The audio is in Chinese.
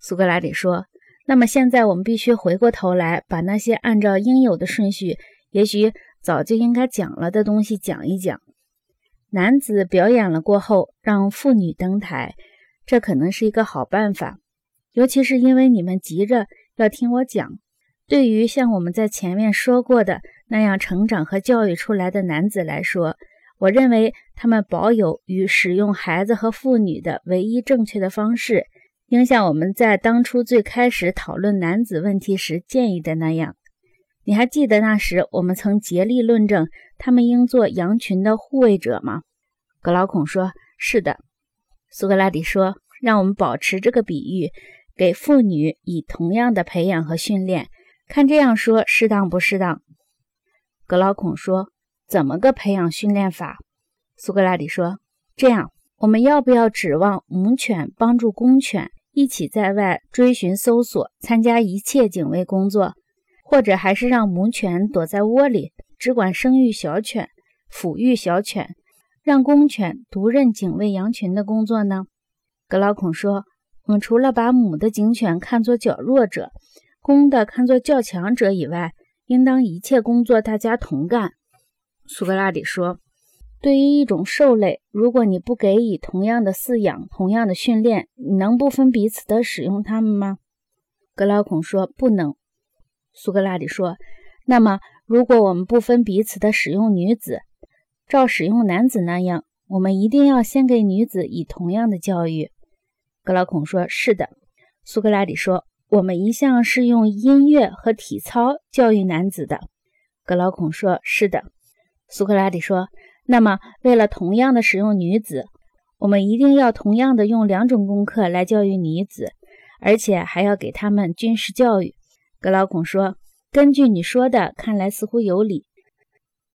苏格拉底说：“那么现在我们必须回过头来，把那些按照应有的顺序，也许早就应该讲了的东西讲一讲。男子表演了过后，让妇女登台，这可能是一个好办法，尤其是因为你们急着要听我讲。对于像我们在前面说过的那样成长和教育出来的男子来说，我认为他们保有与使用孩子和妇女的唯一正确的方式。”应像我们在当初最开始讨论男子问题时建议的那样，你还记得那时我们曾竭力论证他们应做羊群的护卫者吗？格劳孔说：“是的。”苏格拉底说：“让我们保持这个比喻，给妇女以同样的培养和训练，看这样说适当不适当？”格劳孔说：“怎么个培养训练法？”苏格拉底说：“这样，我们要不要指望母犬帮助公犬？”一起在外追寻、搜索，参加一切警卫工作，或者还是让母犬躲在窝里，只管生育小犬、抚育小犬，让公犬独任警卫羊群的工作呢？格劳孔说：“我们除了把母的警犬看作较弱者，公的看作较强者以外，应当一切工作大家同干。”苏格拉底说。对于一种兽类，如果你不给予同样的饲养、同样的训练，你能不分彼此的使用它们吗？格劳孔说：“不能。”苏格拉底说：“那么，如果我们不分彼此的使用女子，照使用男子那样，我们一定要先给女子以同样的教育。”格劳孔说：“是的。”苏格拉底说：“我们一向是用音乐和体操教育男子的。”格劳孔说：“是的。”苏格拉底说。那么，为了同样的使用女子，我们一定要同样的用两种功课来教育女子，而且还要给他们军事教育。格劳孔说：“根据你说的，看来似乎有理。